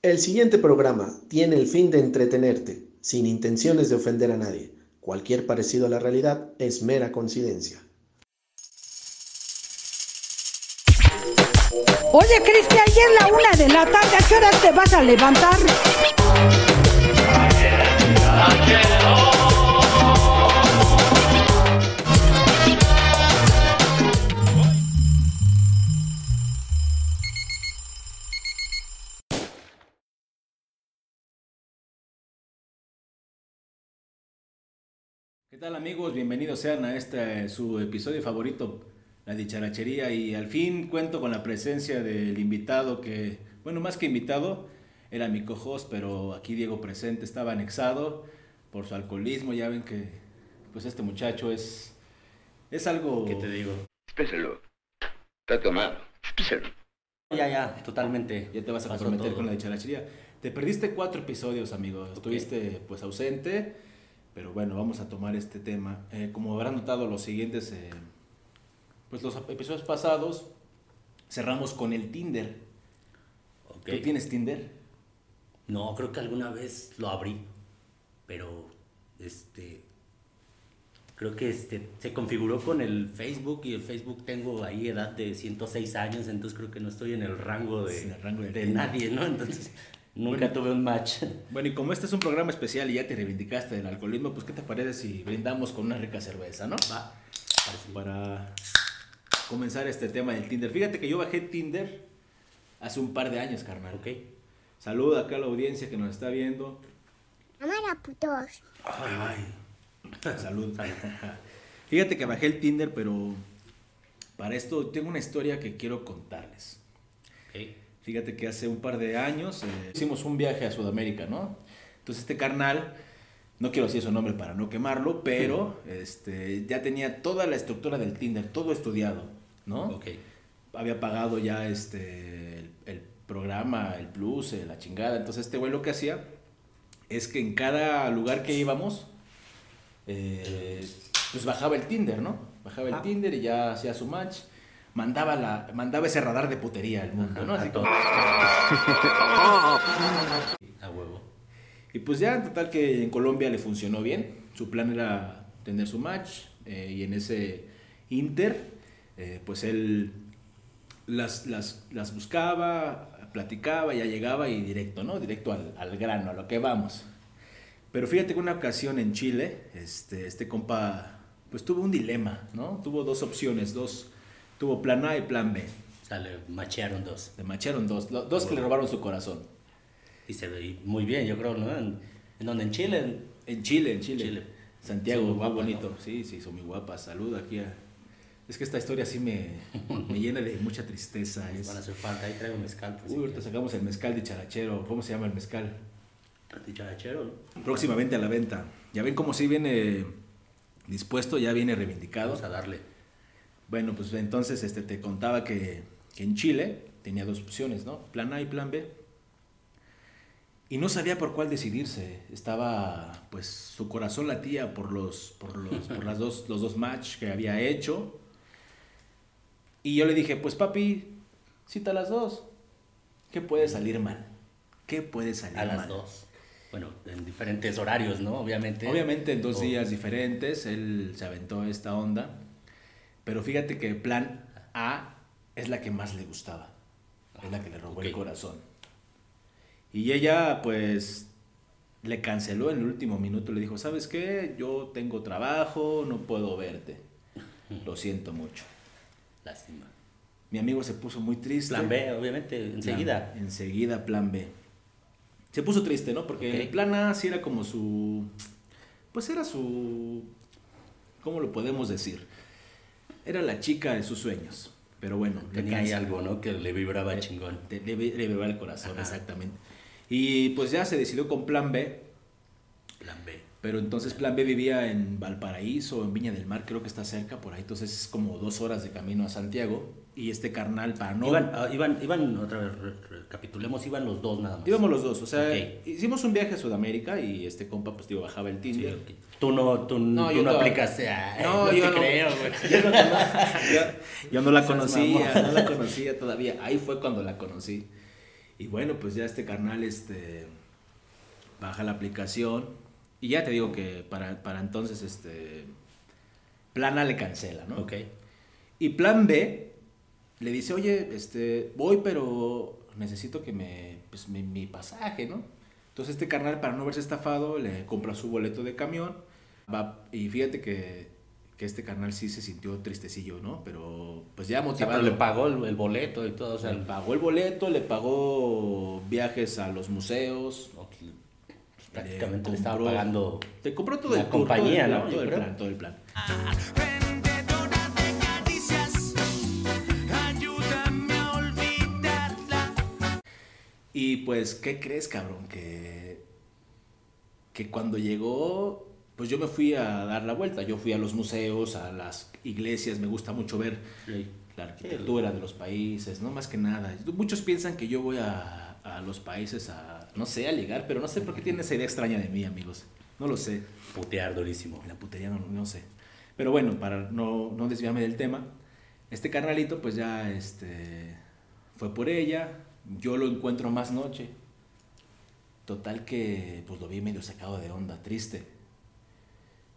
El siguiente programa tiene el fin de entretenerte, sin intenciones de ofender a nadie. Cualquier parecido a la realidad es mera coincidencia. Oye, Cristian, ya es la una de la tarde. ¿A qué hora te vas a levantar? ¿Qué tal amigos? Bienvenidos sean a este su episodio favorito, la dicharachería y al fin cuento con la presencia del invitado que, bueno, más que invitado, era mi co-host, pero aquí Diego presente estaba anexado por su alcoholismo, ya ven que pues este muchacho es es algo ¿Qué te digo? Espéselo. Está tomado. Espéselo. Ya, ya, totalmente. ya te vas a comprometer todo. con la dicharachería. Te perdiste cuatro episodios, amigo. Estuviste pues ausente, pero bueno, vamos a tomar este tema. Eh, como habrán notado los siguientes, eh, pues los episodios pasados cerramos con el Tinder. Ok. ¿Tú tienes Tinder? No, creo que alguna vez lo abrí, pero este creo que este se configuró con el Facebook y el Facebook tengo ahí edad de 106 años, entonces creo que no estoy en el rango de, el rango de de nadie, ¿no? Entonces nunca Bueno. tuve un match. Bueno, y como este es un programa especial y ya te reivindicaste del alcoholismo, pues ¿qué te parece si brindamos con una rica cerveza, no? Va. Para comenzar este tema del Tinder. Fíjate que yo bajé Tinder hace un par de años, carnal. Ok. Saluda acá a la audiencia que nos está viendo. Amara putos. Ay, salud. Fíjate que bajé el Tinder, pero para esto tengo una historia que quiero contarles. Ok. Fíjate que hace un par de años eh, hicimos un viaje a Sudamérica, ¿no? Entonces este carnal, no quiero decir su nombre para no quemarlo, pero este, ya tenía toda la estructura del Tinder, todo estudiado, ¿no? Ok. Había pagado ya este, el, el programa, el plus, eh, la chingada. Entonces este güey lo que hacía es que en cada lugar que íbamos, eh, pues bajaba el Tinder, ¿no? Bajaba el Ah. Tinder y ya hacía su match. Mandaba, la, mandaba ese radar de putería al mundo, ¿no? Así como- A huevo. Y pues ya, en total que en Colombia le funcionó bien. Su plan era tener su match eh, y en ese inter, eh, pues él las, las, las buscaba, platicaba, ya llegaba y directo, ¿no? Directo al, al grano, a lo que vamos. Pero fíjate que una ocasión en Chile, este, este compa, pues tuvo un dilema, ¿no? Tuvo dos opciones, dos, tuvo plan A y plan B. O sea, le machearon dos. Le macharon dos, lo- dos que le robaron su corazón. Y se ve muy bien, yo creo, ¿no? En, en donde en Chile. en- En Chile, en Chile. Chile. Santiago, muy guapas, bonito. Sí, sí, son muy guapas. Salud aquí a... Es que esta historia sí me, me llena de mucha tristeza. Es... van a hacer falta. Ahí traigo mezcal. Pues, Uy, ahorita sacamos el mezcal de charachero. ¿Cómo se llama el mezcal? Dicharachero, ¿no? Próximamente a la venta. Ya ven cómo sí viene dispuesto, ya viene reivindicado. Vamos a darle. Bueno, pues entonces este, te contaba que, que en Chile tenía dos opciones, ¿no? Plan A y plan B. Y no sabía por cuál decidirse. Estaba, pues, su corazón latía por los, por los, por las dos, los dos match que había hecho. Y yo le dije, pues papi, cita las dos. ¿Qué puede salir mal? ¿Qué puede salir A mal? las dos. Bueno, en diferentes horarios, ¿no? Obviamente. Obviamente en dos O- días diferentes él se aventó esta onda. Pero fíjate que plan A es la que más le gustaba. Es la que le robó el corazón. Y ella pues le canceló en el último minuto. Le dijo, ¿sabes qué? Yo tengo trabajo, no puedo verte. Lo siento mucho. Lástima. Mi amigo se puso muy triste. Plan B, obviamente, enseguida. Plan- enseguida, plan B. Se puso triste, ¿no? Porque el plan A sí era como su. Pues era su. ¿Cómo lo podemos decir? Era la chica de sus sueños. Pero bueno, Tenía ahí algo, ¿no? Que le vibraba chingón. Te- Le, le vibraba el corazón, Ajá. exactamente. Y pues ya se decidió con plan B. Plan B. Pero entonces plan B vivía en Valparaíso, en Viña del Mar, creo que está cerca por ahí. Entonces es como dos horas de camino a Santiago. Y este carnal, para no. Iban, ah, iban, iban, otra vez, re- recapitulemos, iban los dos nada más. Íbamos los dos, o sea, hicimos un viaje a Sudamérica y este compa, pues, digo, bajaba el Sí, Tinder. Tú no, tú, No, tú yo no. Ay, No, no, yo te no. creo. Yo no, yo- yo no la conocía, no la conocía todavía. Ahí fue cuando la conocí. Y bueno, pues ya este carnal este, baja la aplicación. Y ya te digo que para, para entonces, este, plan A le cancela, ¿no? Ok. Y plan B le dice, oye, este, voy, pero necesito que me, pues, mi, mi pasaje, ¿no? Entonces este carnal, para no verse estafado, le compra su boleto de camión. Va, y fíjate que, que este carnal sí se sintió tristecillo, ¿no? Pero pues ya O sea, motivado. pero le pagó el, el boleto y todo, o sea, Le pagó el boleto, le pagó viajes a los museos. o- pues, prácticamente le, estaba compró- pagando. Te compró todo la el compañía, todo ¿no? todo el plan, todo el plan. Vendedora Y pues, ¿qué crees, cabrón? Que, que cuando llegó, pues yo me fui a dar la vuelta. Yo fui a los museos, a las iglesias, me gusta mucho ver Sí. la arquitectura de los países, ¿no? Más que nada. Muchos piensan que yo voy a, a los países a, no sé, a ligar, pero no sé por qué tienen esa idea extraña de mí, amigos. No lo sé. Putear durísimo. La putería no, no sé. Pero bueno, para no, no desviarme del tema, este carnalito pues ya este, fue por ella, yo lo encuentro más noche. Total que pues lo vi medio sacado de onda, triste.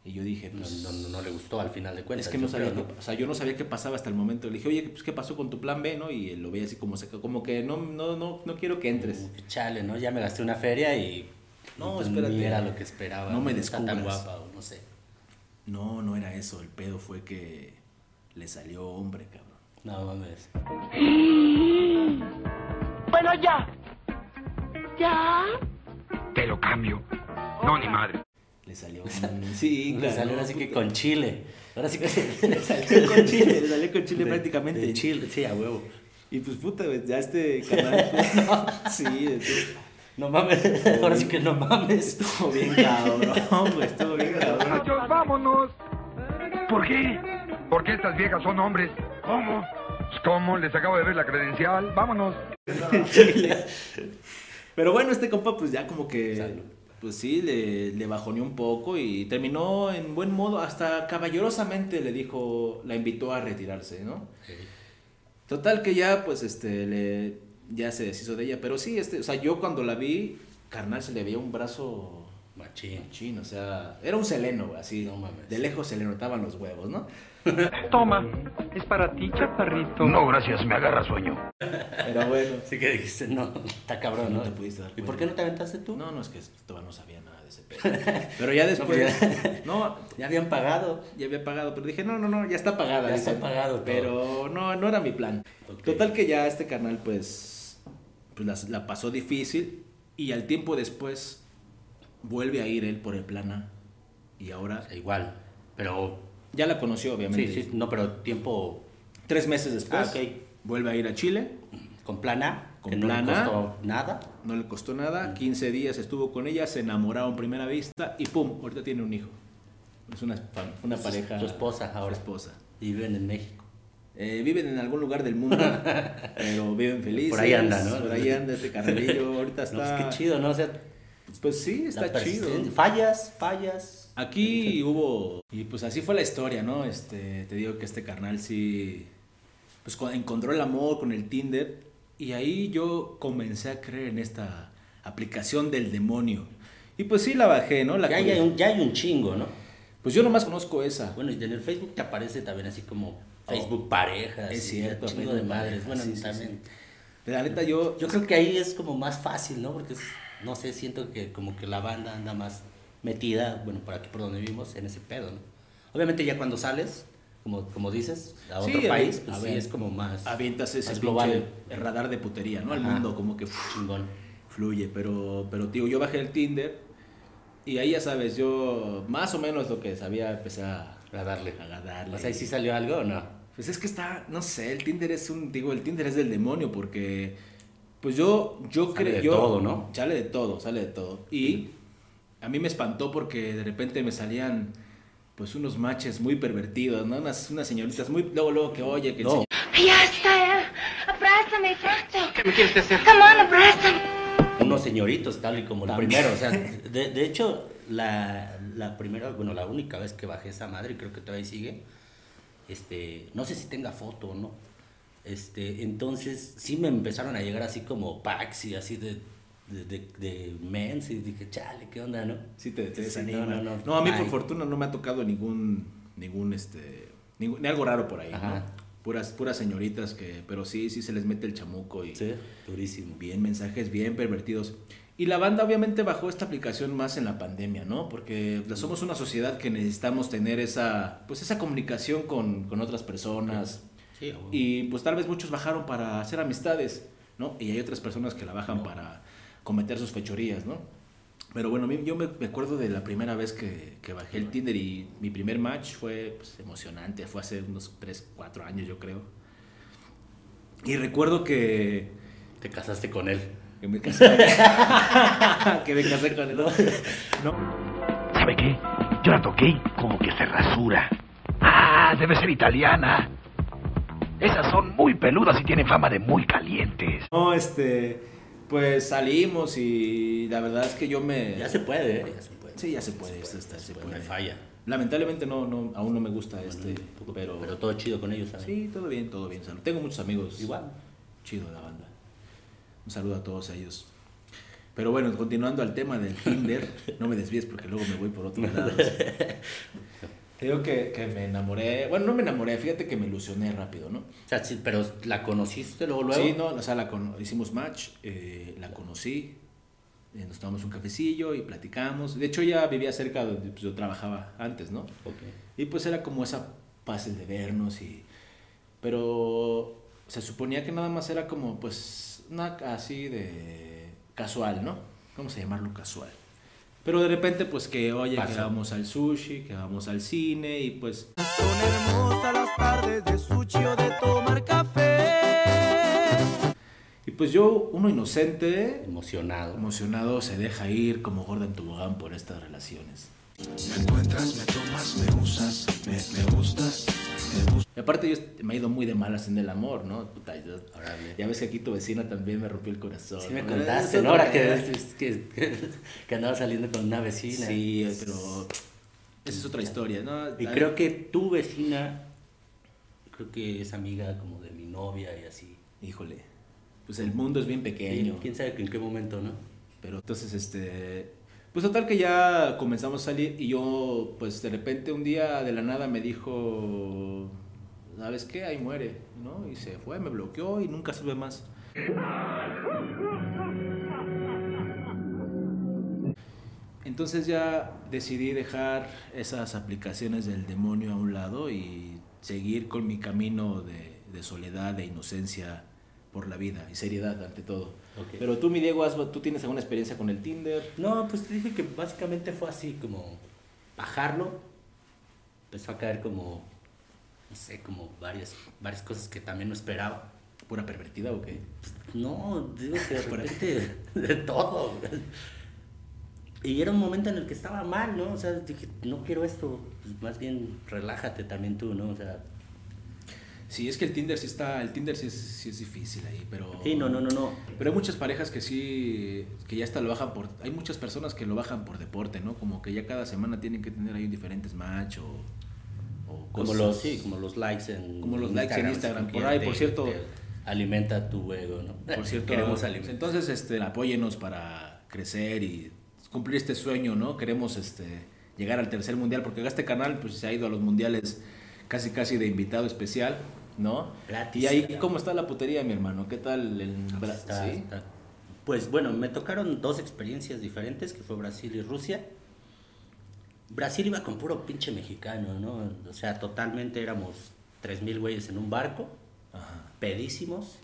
Y yo dije, No, pues... no, no, no le gustó al final de cuentas. es que no sabía creo, qué, o sea, yo no sabía qué pasaba hasta el momento. Le dije, oye, pues, ¿qué pasó con tu plan B, no? Y lo veía así como seca, como que no, no, no, no quiero que entres. Como que Chale, ¿no? Ya me gasté una feria y. No, pues espérate. Ni era lo que esperaba. No me está tan descubras. guapa o no sé. No, no era eso. El pedo fue que le salió hombre, cabrón. No mames. Bueno, ya. ¿Ya? Te lo cambio. No, ni madre. Le salió un... Sí, Le claro, salió así que puta. con chile. Ahora sí que le Salió con chile, le salió con chile De- prácticamente. De chile, sí, a huevo. Y pues puta, güey, ya este canal. pues, sí, de. No mames. Ahora sí que no mames. Estuvo bien cabrón, güey, estuvo bien cabrón. Muchachos, vámonos. ¿Por qué? Porque estas viejas son hombres. ¿Cómo? ¿Cómo? Les acabo de ver la credencial. Vámonos. Pero bueno, este compa, pues ya como que. Salud. Pues sí, le, le bajoneó un poco y terminó en buen modo. Hasta caballerosamente le dijo, la invitó a retirarse, ¿no? Total que ya, pues, este, le, ya se deshizo de ella. Pero sí, este, o sea, yo cuando la vi, carnal, se le veía un brazo Machín. machín, o sea, era un seleno, güey, así. No mames. De lejos se le notaban los huevos, ¿no? Toma, es para ti, chaparrito. No, gracias. Me agarra sueño. Pero bueno. Así que dijiste, no, está cabrón, No ¿no? te pudiste dar ¿Y por qué no te aventaste tú? No, no, es que todavía no sabía nada de ese pedo. Pero ya después, no, Ya habían pagado. ya había pagado, pero dije, no, no, no, ya está pagada. Ya dije. está pagado todo. Pero no, no era mi plan. Total que ya este canal, pues, pues la, la pasó difícil y al tiempo después vuelve a ir él por el plan A. Y ahora O sea, igual. Pero. Ya la conoció, Sí, obviamente. sí, no, pero tiempo Tres meses después, Ah, ok. vuelve a ir a Chile. con plana. Con que no plan le costó nada. No le costó nada, 15 días estuvo con ella, se enamoraron a primera vista y pum, ahorita tiene un hijo. Es una, una Su- pareja. su esposa ahora. Su esposa. Y viven en México. Eh, viven en algún lugar del mundo, pero viven felices. Por ahí anda, ¿no? Por ahí anda este carnalillo. Ahorita No, está. pues qué chido, ¿no? O sea, Pues sí, está chido. Fallas, fallas. Aquí hubo. Y pues así fue la historia, ¿no? Este, te digo que este carnal sí. Pues co- encontró el amor con el Tinder. Y ahí yo comencé a creer en esta aplicación del demonio. Y pues sí la bajé, ¿no? La Ya hay, un, ya hay un chingo, ¿no? Pues yo nomás conozco esa. Bueno, y en el Facebook te aparece también así como Facebook parejas. Oh, es y cierto, Un chingo Facebook de madres. parejas, Bueno, sí, sí, también. Pero la neta yo. Yo creo que ahí es como más fácil, ¿no? Porque, es- no sé, siento que como que la banda anda más metida, bueno, por aquí por donde vivimos, en ese pedo, ¿no? Obviamente ya cuando sales, como, como dices, a Sí, otro a país, pues a sí es como más, avientas ese más global global. radar de putería, ¿no? Al mundo como que uf, Chingón. fluye, pero pero tío, yo bajé el Tinder y ahí ya sabes, yo más o menos lo que sabía empecé a, A darle. a darle. O sea, ¿y si salió algo o no? Pues es que está, no sé, el Tinder es un, digo, el Tinder es del demonio porque, pues yo, yo Sale creo, de yo- todo, ¿no? Sale de todo, sale de todo. Y a mí me espantó porque de repente me salían, pues unos matches muy pervertidos, ¿no? Unas, unas señoritas muy, luego, luego que oye, que el No. señor- Ya está. Abrázame, Franco. ¿Qué me quieres hacer? Come on, abrázame. Unos señoritos, tal y como el primero. O sea, de, de hecho, la, la primera, bueno, la única vez que bajé esa madre, y creo que todavía sigue, este, no sé si tenga foto o no, Este, entonces sí me empezaron a llegar así como packs y así de, de, de, de mens y dije, chale, ¿qué onda, no? Sí, te, te desanima. no, No, no, no. a mí por fortuna no me ha tocado ningún, ningún, este, ningún, ni algo raro por ahí, Ajá. ¿no? Puras, puras señoritas que, pero sí, sí se les mete el chamuco y Sí, durísimo. bien mensajes bien pervertidos. Y la banda obviamente bajó esta aplicación más en la pandemia, ¿no? Porque somos una sociedad que necesitamos tener esa, pues esa comunicación con, con otras personas. Sí. Y pues tal vez muchos bajaron para hacer amistades, ¿no? Y hay otras personas que la bajan para cometer sus fechorías, ¿no? Pero bueno, yo me, acuerdo de la primera vez que, que bajé el Tinder y mi primer match fue pues, emocionante, fue hace unos 3, 4 años yo creo. Y recuerdo que, Te casaste con él. que me casé que me casé con él. ¿no? No, ¿Sabe qué? Yo la toqué y como que se rasura. Ah, debe ser italiana. Esas son muy peludas y tienen fama de muy calientes. no, este, pues salimos y la verdad es que yo me... Ya se puede, ¿eh? Ya se puede. Sí, ya se puede, esto está- se No puede. hay falla. Lamentablemente no, no, aún no me gusta este, poco, pero, pero todo chido con ellos, ¿sabes? sí, todo bien, todo bien. salud. Tengo muchos amigos. Igual. Chido la banda. Un saludo a todos ellos. Pero bueno, continuando al tema del Tinder, no me desvíes porque luego me voy por otros lados. Te digo que, que me enamoré, bueno, no me enamoré, fíjate que me ilusioné rápido, ¿no? O sea, sí, pero la conociste luego, luego. Sí, no, o sea, la hicimos match, eh, la conocí, eh, nos tomamos un cafecillo y platicamos. De hecho, ya vivía cerca donde pues, yo trabajaba antes, ¿no? Ok. Y pues era como esa fácil de vernos y... Pero se suponía que nada más era como pues una así de casual, ¿no? Vamos a llamarlo casual. Pero de repente pues que oye, que Pasó. vamos al sushi, que vamos al cine y pues... Son hermosas las tardes de sushi o de tomar café. Y pues yo, uno inocente, Emocionado. emocionado, se deja ir como gorda en tobogán por estas relaciones. Me encuentras, me tomas, me usas, me, me gustas, me gustas. Y aparte yo me he ido muy de malas en el amor, ¿no? Puta, yo- ya ves que aquí tu vecina también me rompió el corazón. Sí me contaste, Es ¿no? Ahora que, que, que, que andaba saliendo con una vecina. Sí, pero esa es otra historia, ¿no? Y creo que tu vecina, creo que es amiga como de mi novia y así. Híjole, pues el mundo es bien pequeño. ¿Quién sabe en qué momento, no? Pero entonces, este... Pues total que ya comenzamos a salir y yo, pues de repente un día de la nada me dijo, ¿sabes qué? Ahí muere, ¿no? Y se fue, me bloqueó y nunca supe más. Entonces ya decidí dejar esas aplicaciones del demonio a un lado y seguir con mi camino de, de soledad, de inocencia por la vida y seriedad ante todo. Pero tú, mi Diego, has- ¿tú tienes alguna experiencia con el Tinder? No, pues te dije que básicamente fue así como bajarlo. Empezó a caer como, no sé, como varias, varias cosas que también no esperaba. ¿Pura pervertida o qué? No, digo que de repente de todo. Y era un momento en el que estaba mal, ¿no? O sea, dije, no quiero esto. Pues más bien relájate también tú, ¿no? O sea, Sí, es que el Tinder sí está, el Tinder sí es, sí es difícil ahí, pero... sí, no, no, no, no. Pero hay muchas parejas que sí, que ya hasta lo bajan por... Hay muchas personas que lo bajan por deporte, ¿no? Como que ya cada semana tienen que tener ahí diferentes match o... o Como cosas. los, sí, como los likes en Como los likes en Instagram. Por ahí, por cierto- alimenta tu ego, ¿no? Por cierto, queremos alimentar. entonces este, apóyenos para crecer y cumplir este sueño, ¿no? Queremos este, llegar al tercer mundial, porque este canal pues, se ha ido a los mundiales casi casi de invitado especial, ¿no? Gratis. Y ahí, ¿cómo está la putería, mi hermano? ¿Qué tal el Bra- Está- ¿sí? está- Pues bueno, me tocaron dos experiencias diferentes, que fue Brasil y Rusia. Brasil iba con puro pinche mexicano, ¿no? O sea, totalmente éramos 3.000 güeyes en un barco, Ajá. pedísimos,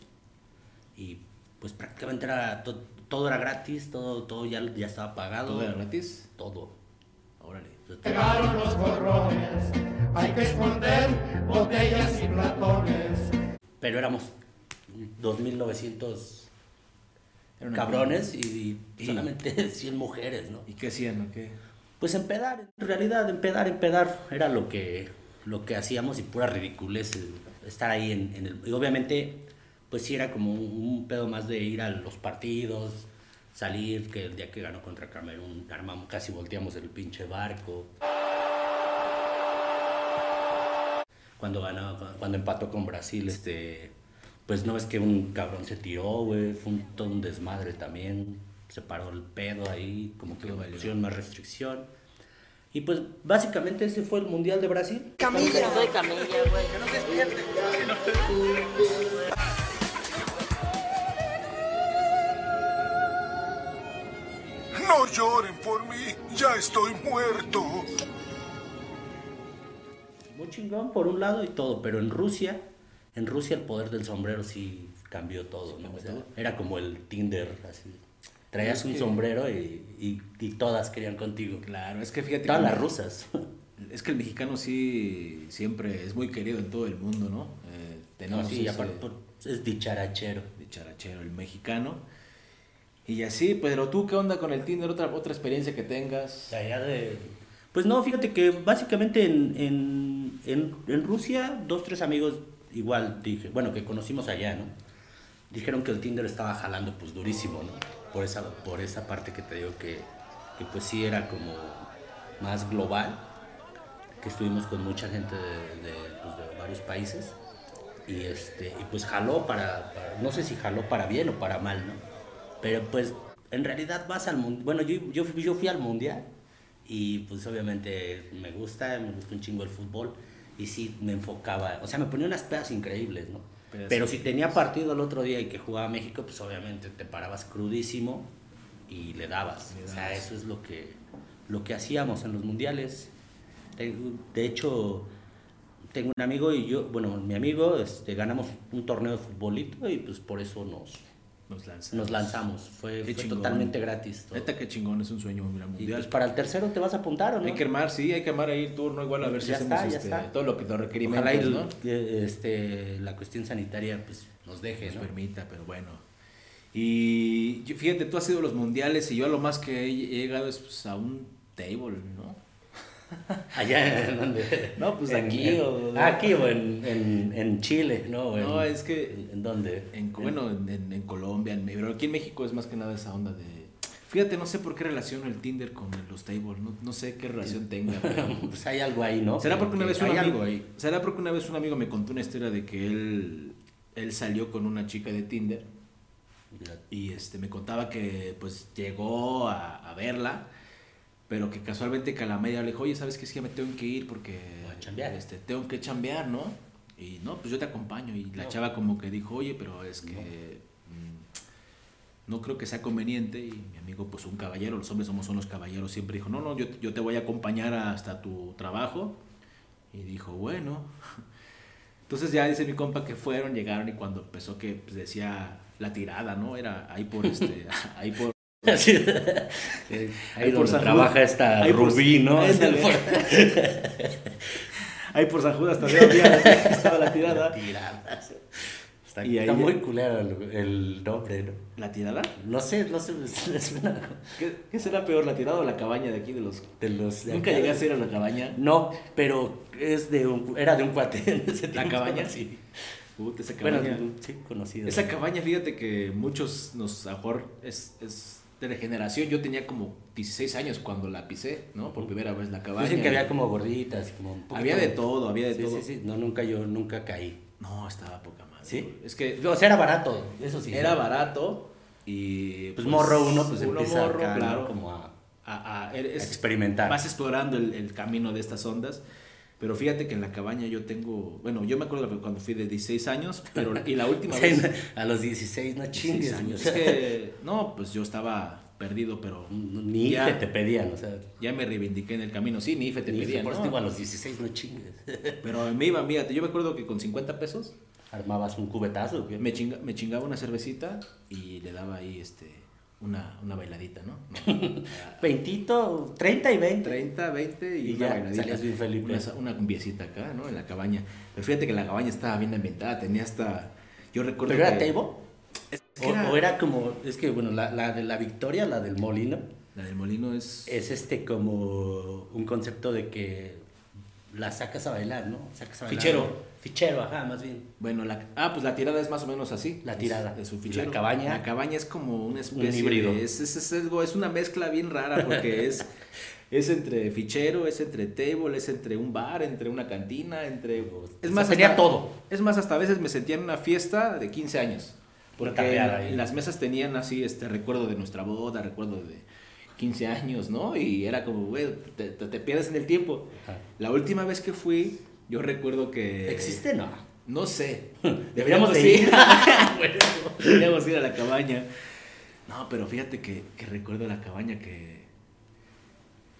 y pues prácticamente era to- todo era gratis, todo, todo ya, ya estaba pagado. ¿Todo era gratis? Todo. Órale. Pero éramos 2.900 Era una- cabrones y, Y- solamente 100 mujeres, ¿no? ¿Y qué hacían o qué? Pues empedar, en realidad empedar, empedar era lo que, lo que hacíamos y pura ridiculez estar ahí en, en el... Y obviamente, pues sí era como un, un pedo más de ir a los partidos, salir, que el día que ganó contra Camerún armamos, casi volteamos el pinche barco. Cuando ganó, cuando empató con Brasil, este, pues no es que un cabrón se tiró, güey, fue un, todo un desmadre también, se paró el pedo ahí, como que pusieron más restricción. Y pues básicamente ese fue el Mundial de Brasil. Camilla. Soy camilla, güey. No lloren por mí, ya estoy muerto. Muy chingón por un lado y todo, pero en Rusia, en Rusia el poder del sombrero sí cambió todo, ¿no? O sea, era como el Tinder, así. Traías un que- sombrero y, y- y todas querían contigo. Claro, es que fíjate Todas que- las rusas. Es que el mexicano sí siempre es muy querido en todo el mundo, ¿no? Eh, tenemos No, sí, ese aparte por- es dicharachero. dicharachero, el mexicano. Y así, pero tú, ¿qué onda con el Tinder? ¿Otra, otra experiencia que tengas? Allá de... Pues no, fíjate que básicamente en, en, en, Rusia, dos, tres amigos igual dije, bueno, que conocimos allá, ¿no? Dijeron que el Tinder estaba jalando pues durísimo, ¿no? Por esa, por esa parte que te digo que, que pues sí era como más global, que estuvimos con mucha gente de, de, pues, varios países y este y pues jaló para- no sé si jaló para bien o para mal, ¿no? Pero pues en realidad vas al mundial, bueno, yo, yo, fui- yo fui al mundial y pues obviamente me gusta, me gusta un chingo el fútbol y sí me enfocaba, o sea, me ponía unas pedas increíbles, ¿no? Pero si tenía partido el otro día y que jugaba México, pues obviamente te parabas crudísimo y le dabas. Le O sea, eso es lo que, lo que hacíamos en los mundiales. De hecho, tengo un amigo y yo, bueno, mi amigo, este, ganamos un torneo de futbolito y pues por eso nos, Nos lanzamos. nos lanzamos. Fue, fue totalmente gratis. todo. Neta, qué chingón, es un sueño ir al Y mundial. pues para el tercero te vas a apuntar o no? Hay que armar, sí, hay que armar ahí el turno igual a ver si Ya hacemos está, este, todo lo que los requerimientos, Ojalá ¿no? este, la cuestión sanitaria pues, nos deje, nos ¿no? permita, pero bueno. Y fíjate, tú has ido a los mundiales y yo a lo más que he llegado es pues, a un table, ¿no? Allá en donde. No, pues en- aquí en- o- Aquí o en, en, en Chile, ¿no? No, es que- ¿En, dónde? En, bueno, en, Colombia, en, pero aquí en México es más que nada esa onda de... Fíjate, no sé por qué relaciono el Tinder con los tables, no, no sé qué relación tenga. pero- Pues hay algo ahí, ¿no? ¿Será porque una vez un amigo, ahí. ¿Será porque una vez un amigo me contó una historia de que él, él salió con una chica de Tinder y este me contaba que pues llegó a, a verla, pero que casualmente que a la media le dijo, oye, ¿sabes qué? Es que me tengo que ir porque este, tengo que chambear, ¿no? Y no, pues yo te acompaño. Y la No. chava como que dijo, oye, pero es que mm, no creo que sea conveniente. Y mi amigo, pues un caballero, los hombres somos son los caballeros, siempre dijo, no, no, yo, yo te voy a acompañar hasta tu trabajo. Y dijo, bueno. Entonces ya dice mi compa que fueron, llegaron y cuando empezó que pues, decía la tirada, ¿no? Era ahí por este, ahí por Ahí Ahí por donde San trabaja Judas. esta Ahí por- Rubí, ¿no? Ahí por San Judas todavía había- estaba la tirada. Tiradas. Está, Y ahí- muy culero el, el nombre, ¿no? ¿La tirada? No sé, no sé, ¿Qué, qué será peor, la tirada o la cabaña de aquí de los... de los... de Nunca llegué a ir a la cabaña. No, pero es de un, era de un cuate en ese ¿La cabaña? Sí. Puta, esa Bueno, cabaña. sí, conocido. Esa cabaña, fíjate que muchos nos, a lo mejor es, es de la generación. Yo tenía como 16 años cuando la pisé, ¿no? Por primera vez la cabaña. Dicen que había como gorditas, como un poquito- Había de todo, había de sí, todo. Sí, sí, no, nunca yo, nunca caí. No, estaba poca madre. ¿Sí? Es que O sea, era barato, eso sí. era barato y... Pues, morro uno, pues uno empieza morro, acá, ¿no? claro. como a, a, a- a experimentar. Vas explorando el, el camino de estas ondas. Pero fíjate que en la cabaña yo tengo, bueno, yo me acuerdo cuando fui de 16 años, pero y la última vez a los 16 no 16 chingues. años. Es que no, pues yo estaba perdido, pero Ni ya, IFE te pedían, o sea. ya me reivindiqué en el camino. Sí, ni IFE te ni pedían, por eso ¿no? digo, a los 16 no chingues. Pero me iba, fíjate, yo me acuerdo que con 50 pesos Armabas un cubetazo. me, chinga- me chingaba una cervecita y le daba ahí este una, una bailadita, ¿no? Veintito, 30 y 20. 30, 20 y, Y una ya, bailadita. salías bien Felipe. Una, una cumbiecita acá, ¿no? En la cabaña. Pero fíjate que la cabaña estaba bien ambientada, tenía hasta... Yo recuerdo ¿Pero era que... table? Es O, que era- o era como, es que bueno, la, la de la Victoria, la del molino, La del molino es... es este como un concepto de que la sacas a bailar, ¿no? Sacas a bailar. Fichero. Fichero, ajá, más bien. Bueno, la, ah, pues la tirada es más o menos así. La tirada. Es, un Y fichero. la cabaña. La cabaña es como una especie híbrido. de- Es, es, es algo- es una mezcla bien rara porque es, es entre fichero, es entre table, es entre un bar, entre una cantina, entre... Es sea, más, tenía hasta- todo. Es más, hasta a veces me sentía en una fiesta de 15 años. Porque tardeada en, ahí. en las mesas tenían así, este, recuerdo de nuestra boda, recuerdo de 15 años, ¿no? Y era como, güey, te, te- te pierdes en el tiempo. Ajá. La última vez que fui, yo recuerdo que... ¿Existe? No. No sé. Deberíamos de ir. ir. Deberíamos ir a la cabaña. No, pero fíjate que, que recuerdo la cabaña que...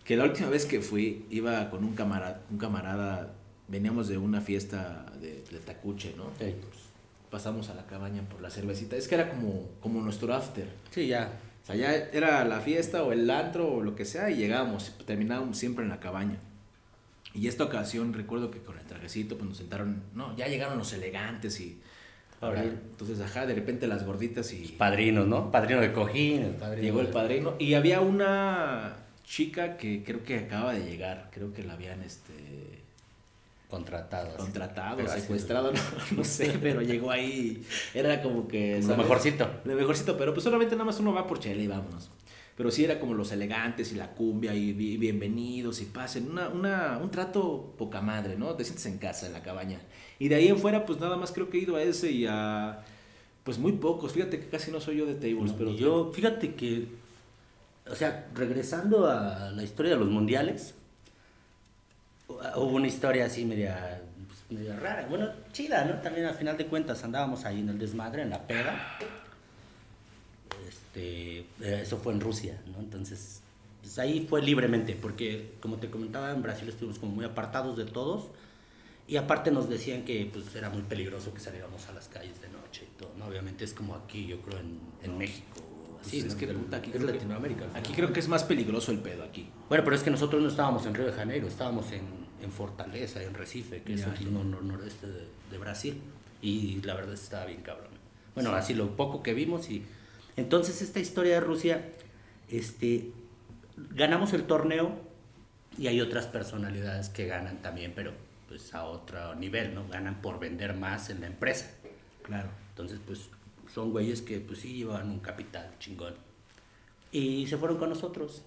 Que la última vez que fui, iba con un camarada, un camarada veníamos de una fiesta de, de Tacuche, ¿no? Sí. Pasamos a la cabaña por la cervecita. Es que era como, como nuestro after. Sí, ya. O sea, ya era la fiesta o el antro o lo que sea y llegábamos, terminábamos siempre en la cabaña. Y esta ocasión recuerdo que con el trajecito pues nos sentaron, no, ya llegaron los elegantes y... Ahora. Entonces, ajá, de repente las gorditas y... Padrinos, ¿no? Padrino de cojín. el padrino Llegó el padrino y había una chica que creo que acaba de llegar, creo que la habían este Contratado. contratado, Pero secuestrado, no, no sé, pero llegó ahí, era como que... Lo mejorcito. Lo mejorcito, pero pues solamente nada más uno va por chela y vámonos. Pero sí era como los elegantes y la cumbia y bi- bienvenidos y pasen. Una, una, un trato poca madre, ¿no? Te sientes en casa, en la cabaña. Y de ahí en fuera, pues nada más creo que he ido a ese y a... Pues muy pocos. Fíjate que casi no soy yo de tables, pero... Y yo, fíjate que, o sea, regresando a la historia de los mundiales, hubo una historia así media, pues, media rara, bueno, chida, ¿no? También al final de cuentas andábamos ahí en el desmadre, en la peda. Este, eh, eso fue en Rusia, ¿no? Entonces, pues ahí fue libremente, porque como te comentaba, en Brasil estuvimos como muy apartados de todos. Y aparte nos decían que pues era muy peligroso que saliéramos a las calles de noche y todo, ¿no? Obviamente es como aquí, yo creo, en, en México. o Pues Así, es ¿no? que puta, aquí es creo que- Latinoamérica. al Aquí creo que es más peligroso el pedo aquí. Bueno, pero es que nosotros no estábamos en Río de Janeiro, estábamos en, en Fortaleza, en Recife, que Ya, es el nor- nor- noroeste de, de Brasil. Y la verdad estaba bien cabrón. Bueno, así lo poco que vimos y... Entonces esta historia de Rusia, este, ganamos el torneo y hay otras personalidades que ganan también, pero pues a otro nivel, ¿no? Ganan por vender más en la empresa. Claro. Entonces, pues son güeyes que pues sí llevan un capital chingón. Y se fueron con nosotros.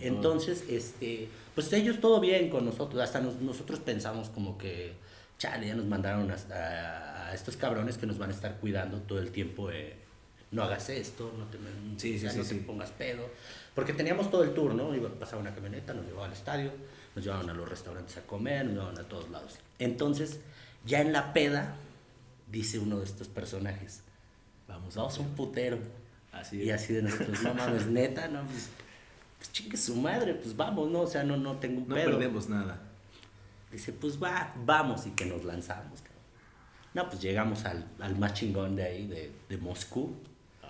Entonces, este, pues ellos todo bien con nosotros. Hasta nos- nosotros pensamos como que, chale, ya nos mandaron hasta a estos cabrones que nos van a estar cuidando todo el tiempo. eh, no hagas esto, no te, Sí, sí, no sí, te pongas pedo. Porque teníamos todo el tour, ¿no? Iba, pasaba una camioneta, nos llevaba al estadio, nos llevaban a los restaurantes a comer, nos llevaban a todos lados. Entonces, ya en la peda, dice uno de estos personajes, Vamos, vamos a un putero. Así Y así de nosotros, no mames, neta, no, pues, pues chingue su madre, pues vamos, ¿no? O sea, no, no tengo un No pedo. perdemos nada. Dice, pues va, vamos, y que nos lanzamos, cabrón. No, pues llegamos al, al más chingón de ahí, de, de Moscú.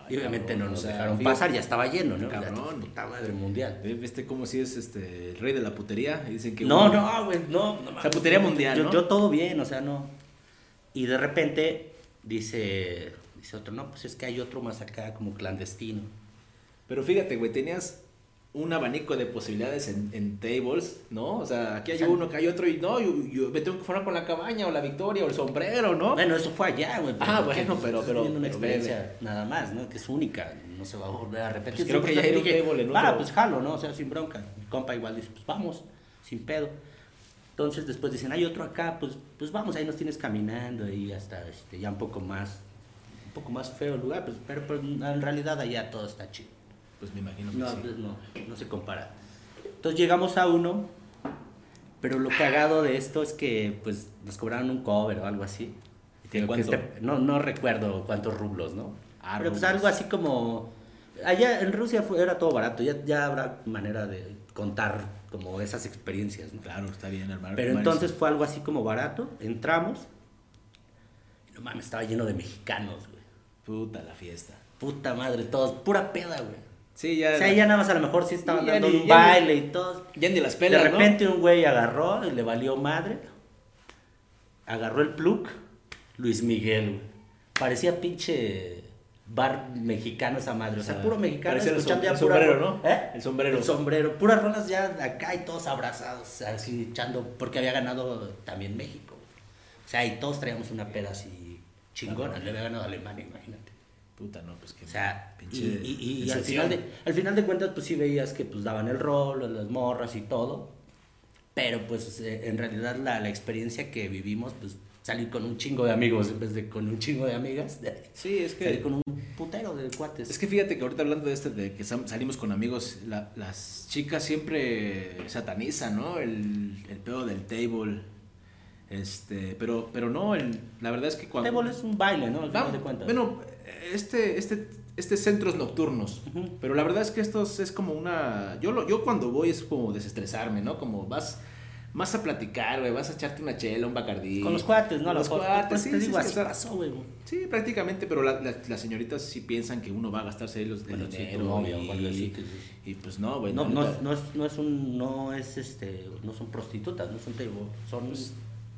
Y obviamente cabrón, no o nos dejaron pasar, ya estaba lleno, ¿no? Cabrón. Puta madre mundial. ¿Viste cómo si es este el rey de la putería? Dicen que No, no, güey, no. no sea, putería mundial, yo, ¿no? yo todo bien, o sea, no. Y de repente dice, dice otro, no, pues es que hay otro más acá como clandestino. Pero fíjate, güey, tenías un abanico de posibilidades en, en tables, ¿no? O sea, aquí hay uno, que hay otro y no, yo, yo me tengo que formar con la cabaña o la victoria o el sombrero, ¿no? Bueno, eso fue allá, güey. Ah, bueno, pues, pero- pero- nada más, ¿no? Que es única, no se va a volver a repetir. Pues creo que pues, ya hay un table en otro". pues jalo, ¿no? O sea, sin bronca. Mi compa igual dice, pues vamos, sin pedo. Entonces después dicen, hay otro acá, pues, pues vamos, ahí nos tienes caminando y hasta este, ya un poco más, un poco más feo el lugar, pues, pero, pero en realidad allá todo está chido. Pues me imagino que No, sí. pues no, no se compara. Entonces llegamos a uno, pero lo cagado de esto es que pues nos cobraron un cover o algo así. Este- no, no recuerdo cuántos rublos, ¿no? Ah, pero pues algo así como... Allá en Rusia fue- era todo barato, ya, ya habrá manera de contar como esas experiencias, ¿no? Claro, está bien, hermano. Pero entonces fue algo así como barato, entramos, y no mames, estaba lleno de mexicanos, güey. Puta la fiesta. Puta madre, todos, pura peda, güey. Sí, ya. O sea, ya nada más a lo mejor sí estaban dando ni- un ni- baile y todo. Ya ni las De pelas, ¿no? repente un güey agarró y le valió madre. Agarró el plug, Luis Miguel, güey. Parecía pinche bar mexicano esa madre. O sea, Ah, puro mexicano parecía el escuchando som- ya el pura sombrero, ro- ¿no? ¿Eh? El sombrero. El sombrero. Puras rolas ya acá y todos abrazados, así echando, porque había ganado también México. O sea, y todos traíamos una peda así chingona. Le había ganado a Alemania, imagínate. Puta, no, pues que. O sea, y, pinche y- y- y al, final de, al final de cuentas, pues sí veías que pues daban el rol, las morras y todo. Pero pues eh, en realidad la, la experiencia que vivimos, pues salir con un chingo de amigos en vez de con un chingo de amigas. Sí, es que. Salir con un putero de cuates. Es que fíjate que ahorita hablando de este, de que salimos con amigos, la- las chicas siempre satanizan, ¿no? El, el pedo del table. Este, pero, pero no, el- la verdad es que cuando. Table es un baile, ¿no? Al final de cuentas. Bueno, este, este, este centros nocturnos. Pero la verdad es que estos es como una. Yo, lo, yo cuando voy es como desestresarme, ¿no? Como vas. Vas a platicar, güey, vas a echarte una chela, un bacardí. Con los cuates, ¿no? Con los cuates, pues, sí, te sí, digo, sí, así o sea, pasó, güey. Sí, prácticamente, pero la- la- las señoritas sí piensan que uno va a gastarse ahí los Bueno, dinero novia y, o algo así, que sí. y pues no, güey. No, es, no, es, no es un, no es este, no son prostitutas, no son table, son Pues,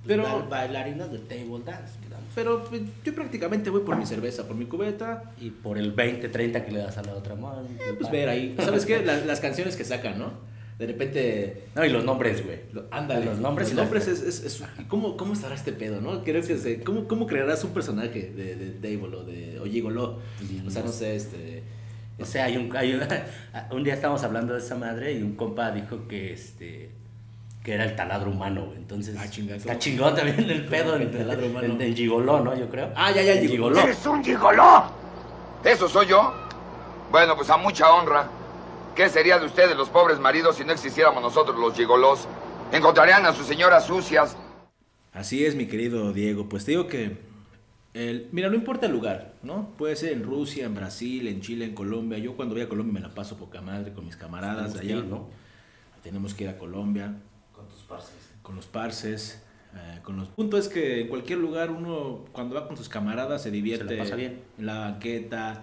pero- ba- bailarinas de table dance, digamos. Pero pues, yo prácticamente voy por mi cerveza, por mi cubeta. Y por el 20, 30 que le das a la otra mano. Pues ver ahí. ¿Sabes qué? La- las canciones que sacan, ¿no? De repente. No, y los nombres, güey. Ándale. Los nombres Los nombres es. es, es- ¿cómo, ¿Cómo estará este pedo, no? Creo que se- ¿cómo, ¿Cómo crearás un personaje de, de Dable o de o Gigolo? O sea, no sé, este. O sea, hay un, hay un, un día estábamos hablando de esa madre y un compa dijo que este que era el taladro humano, güey. Entonces, Ah, chinga, está chingón también el pedo El del taladro humano. el, del gigoló, ¿no? Yo creo. Ah, ya, ya, el gigoló. ¡Eres un gigoló! ¿Eso soy yo? Bueno, pues a mucha honra. ¿Qué sería de ustedes, los pobres maridos, si no existiéramos nosotros, los gigolós? Encontrarían a sus señoras sucias. Así es, mi querido Diego. Pues te digo que. El, mira, no importa el lugar, ¿no? Puede ser en Rusia, en Brasil, en Chile, en Colombia. Yo cuando voy a Colombia me la paso poca madre con mis camaradas allá. ir, ¿no? Tenemos que ir a Colombia. Con tus parces. con los parces, eh, con los puntos es que en cualquier lugar uno cuando va con sus camaradas se divierte Se la pasa bien. en la banqueta,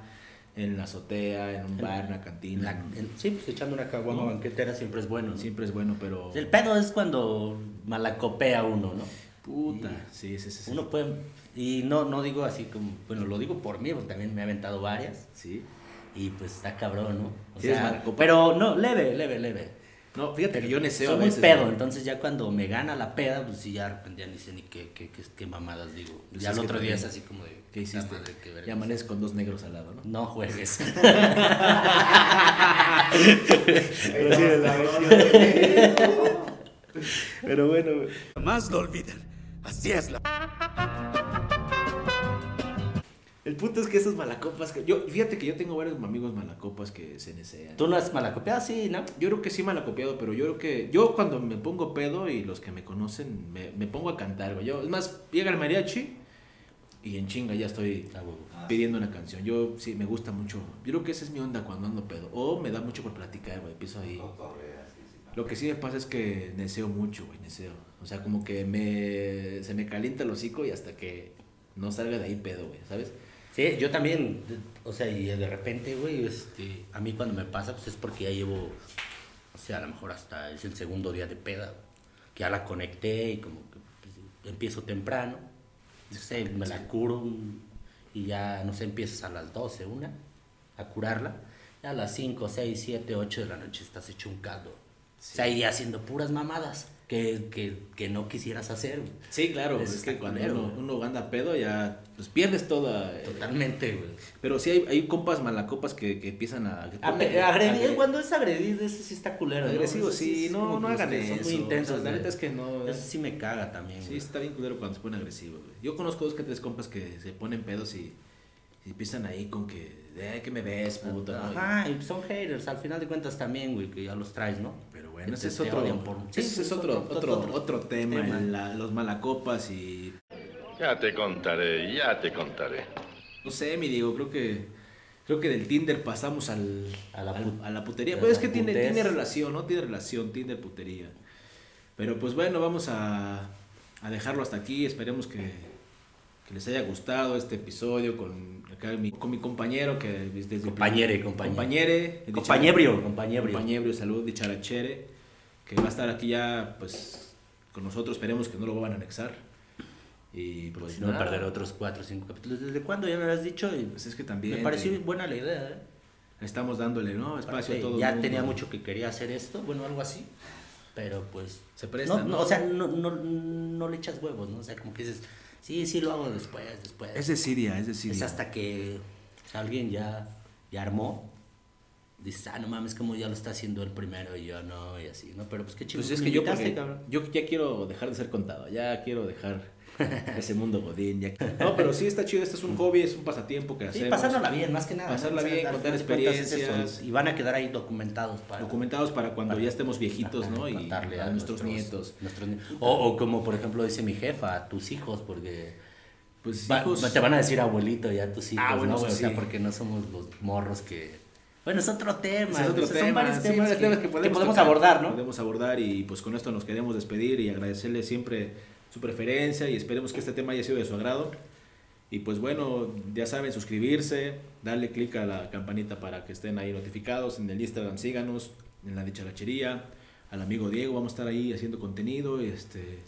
en la azotea, en un bar, en una cantina. La- en- sí, pues echando una caguama banquetera siempre es bueno. ¿no? Siempre es bueno, pero El pedo es cuando malacopea uno, ¿no? puta, sí, sí, sí, sí. Uno puede, y no, no digo así como, bueno, lo digo por mí, porque también me he aventado varias, Sí. y pues está cabrón, ¿no? O Sí, es sea, malacopa. pero no, leve, leve, leve. No, fíjate que yo neseo Soy a muy veces. pedo, ¿no? entonces ya cuando me gana la peda, pues sí, ya de repente ya ni sé ni qué, qué, qué, qué mamadas digo. Pues ya el otro día es así como de... ¿Qué hiciste? "Puta madre, qué verga". Ya amaneces con dos negros al lado, ¿no? No juegues. Pero bueno, güey. Jamás lo olviden. Así es la... el punto es que esos malacopas, que yo fíjate que yo tengo varios amigos malacopas que se nesean. ¿Tú no has malacopeado? Sí, ¿no? Yo creo que sí malacopiado, pero yo creo que yo cuando me pongo pedo y los que me conocen me, me pongo a cantar, güey. Yo, es más, llega el mariachi y en chinga ya estoy Ah, pidiendo una canción. Yo sí me gusta mucho. Yo creo que esa es mi onda cuando ando pedo. O me da mucho por platicar, güey. Empiezo ahí. Lo que sí me pasa es que neseo mucho, güey, neseo. O sea, como que me se me calienta el hocico y hasta que no salga de ahí pedo, güey, ¿sabes? Sí, yo también, o sea, y de repente, güey, este, a mí cuando me pasa, pues es porque ya llevo, o sea, a lo mejor hasta es el segundo día de peda, que ya la conecté y como que pues, empiezo temprano, no me la curo y ya, no sé, empiezas a las 12, una, a curarla, ya a las 5, 6, 7, 8 de la noche estás hecho un caldo. O sea, y haciendo puras mamadas que, que, que no quisieras hacer. güey. Sí, claro, es está que cuando culero, uno, uno anda pedo ya pues pierdes toda eh, Totalmente, güey. Pero sí hay, hay compas malacopas que, que empiezan a... que A- agredir, agre- cuando es agredir, eso sí está culero. ¿no? Agresivo, Eso sí, es no, no hagan son eso. muy intensos. O sea, la neta es que no... Eso sí me caga también. Sí, güey. está bien culero cuando se pone agresivo, güey. Yo conozco dos que tres compas que se ponen pedos y, y empiezan ahí con que, eh, que me ves, puta. ¿no? Ajá, y son haters, al final de cuentas también, güey, que ya los traes, ¿no? Pero bueno, ese es otro, ese sí, es otro, otro- otro, otro otro tema, tema. el- la- los malacopas y... Ya te contaré, ya te contaré. No sé, mi Diego, creo que... Creo que del Tinder pasamos al, A la al- a la putería. Pues es que tiene, tiene relación, ¿no? Tiene relación, Tinder, putería. Pero pues bueno, vamos a, a dejarlo hasta aquí. Esperemos que, que les haya gustado este episodio con, acá mi, con mi compañero que desde Compañere, compañere. Compañebrio, compañebrio. compañebrio, salud, de Charachere, que va a estar aquí ya, pues, con nosotros. Esperemos que no lo van a anexar. Y Pues pues no perderé otros 4 o 5 capítulos. ¿Desde cuándo ya me lo has dicho? Y Pues es que también me pareció eh, buena la idea, ¿eh? estamos dándole, ¿no? Espacio a todo. ya mundo. tenía mucho que quería hacer esto, bueno, algo así. Pero pues. Se presta, no, ¿no? O sea, no, no, no le echas huevos, ¿no? O sea, como que dices, sí, sí lo hago después, después. Es de Siria, es de Siria. Es hasta que alguien ya, ya armó. Dices, ah, no mames, como ya lo está haciendo el primero y yo no, y así, ¿no? Pero pues qué chido. Pues es me que yo, porque- yo ya quiero dejar de ser contado, ya quiero dejar ese mundo godín. Ya. No, pero sí está chido, este es un hobby, es un pasatiempo que Sí, hacemos. pasárnosla bien, más que nada. Pasarla bien, contar final de cuentas es eso, experiencias. Y van a quedar ahí documentados para. Documentados para cuando para- ya estemos viejitos, Ajá, ¿no? Y contarle a nuestros nietos. nuestros o, o como por ejemplo dice mi jefa, a tus hijos, porque Pues va- hijos- te van a decir abuelito ya tus hijos, Ah, bueno, ¿no, eso güey? O sea, sí. porque no somos los morros que... Bueno, es otro tema. Es otro Son varios sí, temas, que, podemos, tocar, abordar, ¿no? Podemos abordar y pues con esto nos queremos despedir y agradecerle siempre su preferencia y esperemos que este tema haya sido de su agrado. Y pues bueno, ya saben, suscribirse, darle clic a la campanita para que estén ahí notificados. En el Instagram síganos, en la dicharachería, al amigo Diego, vamos a estar ahí haciendo contenido. y, Este,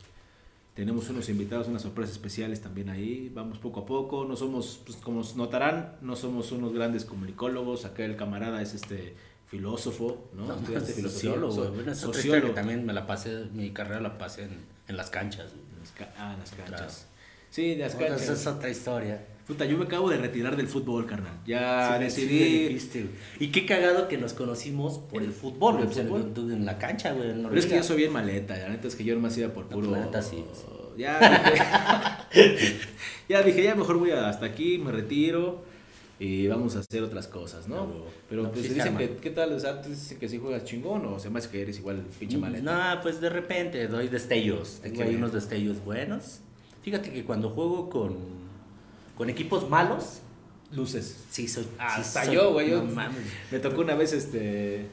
tenemos unos invitados, unas sorpresas especiales también ahí. Vamos poco a poco. No somos, pues, como notarán, no somos unos grandes comunicólogos. Acá el camarada es este filósofo, ¿no? No, Estudiaste sociólogo, sociólogo. también me la pasé, mi carrera la pasé en, en las canchas. Las Ah, las canchas. Claro. Sí, las canchas. esa es otra historia. Puta, yo me acabo de retirar del fútbol, carnal. Ya Sí, sí decidí. güey. y qué cagado que nos conocimos por el fútbol, güey, en- la cancha, güey. en Pero es que yo soy bien maleta, la neta es que yo nomás iba por puro. la neta sí. Ya dije, ya dije, ya mejor voy hasta aquí, me retiro y vamos a hacer otras cosas, ¿no? Pero No, pues sí dicen que, ¿qué tal? O sea, dicen que si juegas chingón o se me hace que eres igual pinche maleta. No, pues de repente doy destellos. Hay Tengo ahí unos destellos buenos. Fíjate que cuando juego con, con equipos malos, Luces. sí soy. Sí hasta soy- yo, güey. no mames. me tocó una vez este.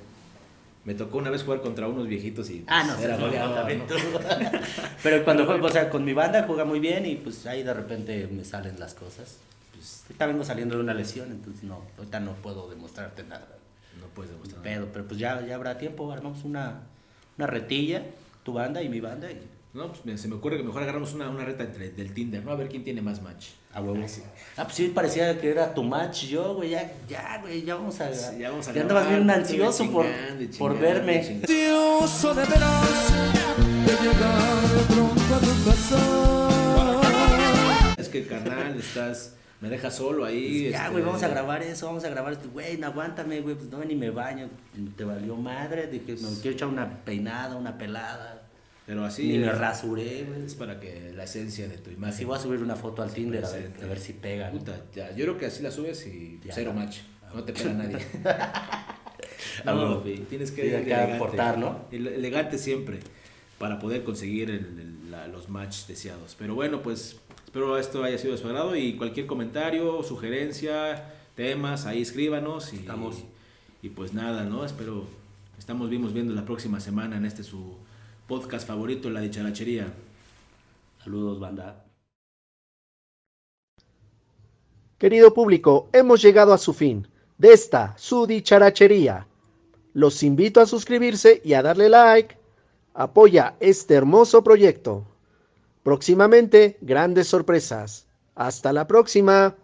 Me tocó una vez jugar contra unos viejitos y. Ah, no, pues, era sí, también ¿no? tú. Pero cuando juego, o sea, con mi banda juega muy bien y pues ahí de repente me salen las cosas. Pues ahorita vengo saliendo de una lesión, entonces no, ahorita no puedo demostrarte nada. No puedes demostrar. Pedo, pero pues ya, ya habrá tiempo, armamos una, una retilla, tu banda y mi banda y No, pues se me ocurre que mejor agarramos una, una reta entre, del Tinder, ¿no? A ver quién tiene más match. A huevo. Ah, pues sí, parecía que era tu match yo, güey, ya, ya, güey, ya vamos a... Sí, ya vamos a ya andabas bien ansioso por, chingando por chingando verme. chingando. Ansioso de veras de llegar pronto a tu casa. Es que, carnal, estás... Me dejas solo ahí. Pues ya, este, güey, vamos a grabar eso, vamos a grabar esto. Güey, no aguántame, güey, pues no, ni me baño. Te valió madre, dije, me quiero echar una peinada, una pelada. Pero así... Ni me rasuré, güey. Es para que la esencia de tu imagen... Así voy a subir una foto al Tinder a ver, presente. a ver si pega. ¿no? Puta, ya, yo creo que así la subes y Ya. cero match. No te pega nadie. No, tienes que ir elegante. aportar, ¿no? Ele- Elegante siempre para poder conseguir el- el- la- los match deseados. Pero bueno, pues espero esto haya sido de su agrado y cualquier comentario, sugerencia, temas, ahí escríbanos y, Estamos. y pues nada, ¿no? Espero estamos vimos viendo la próxima semana en este su podcast favorito, La Dicharachería. Saludos, banda. Querido público, hemos llegado a su fin de esta, su dicharachería. Los invito a suscribirse y a darle like. Apoya este hermoso proyecto. Próximamente, grandes sorpresas. Hasta la próxima.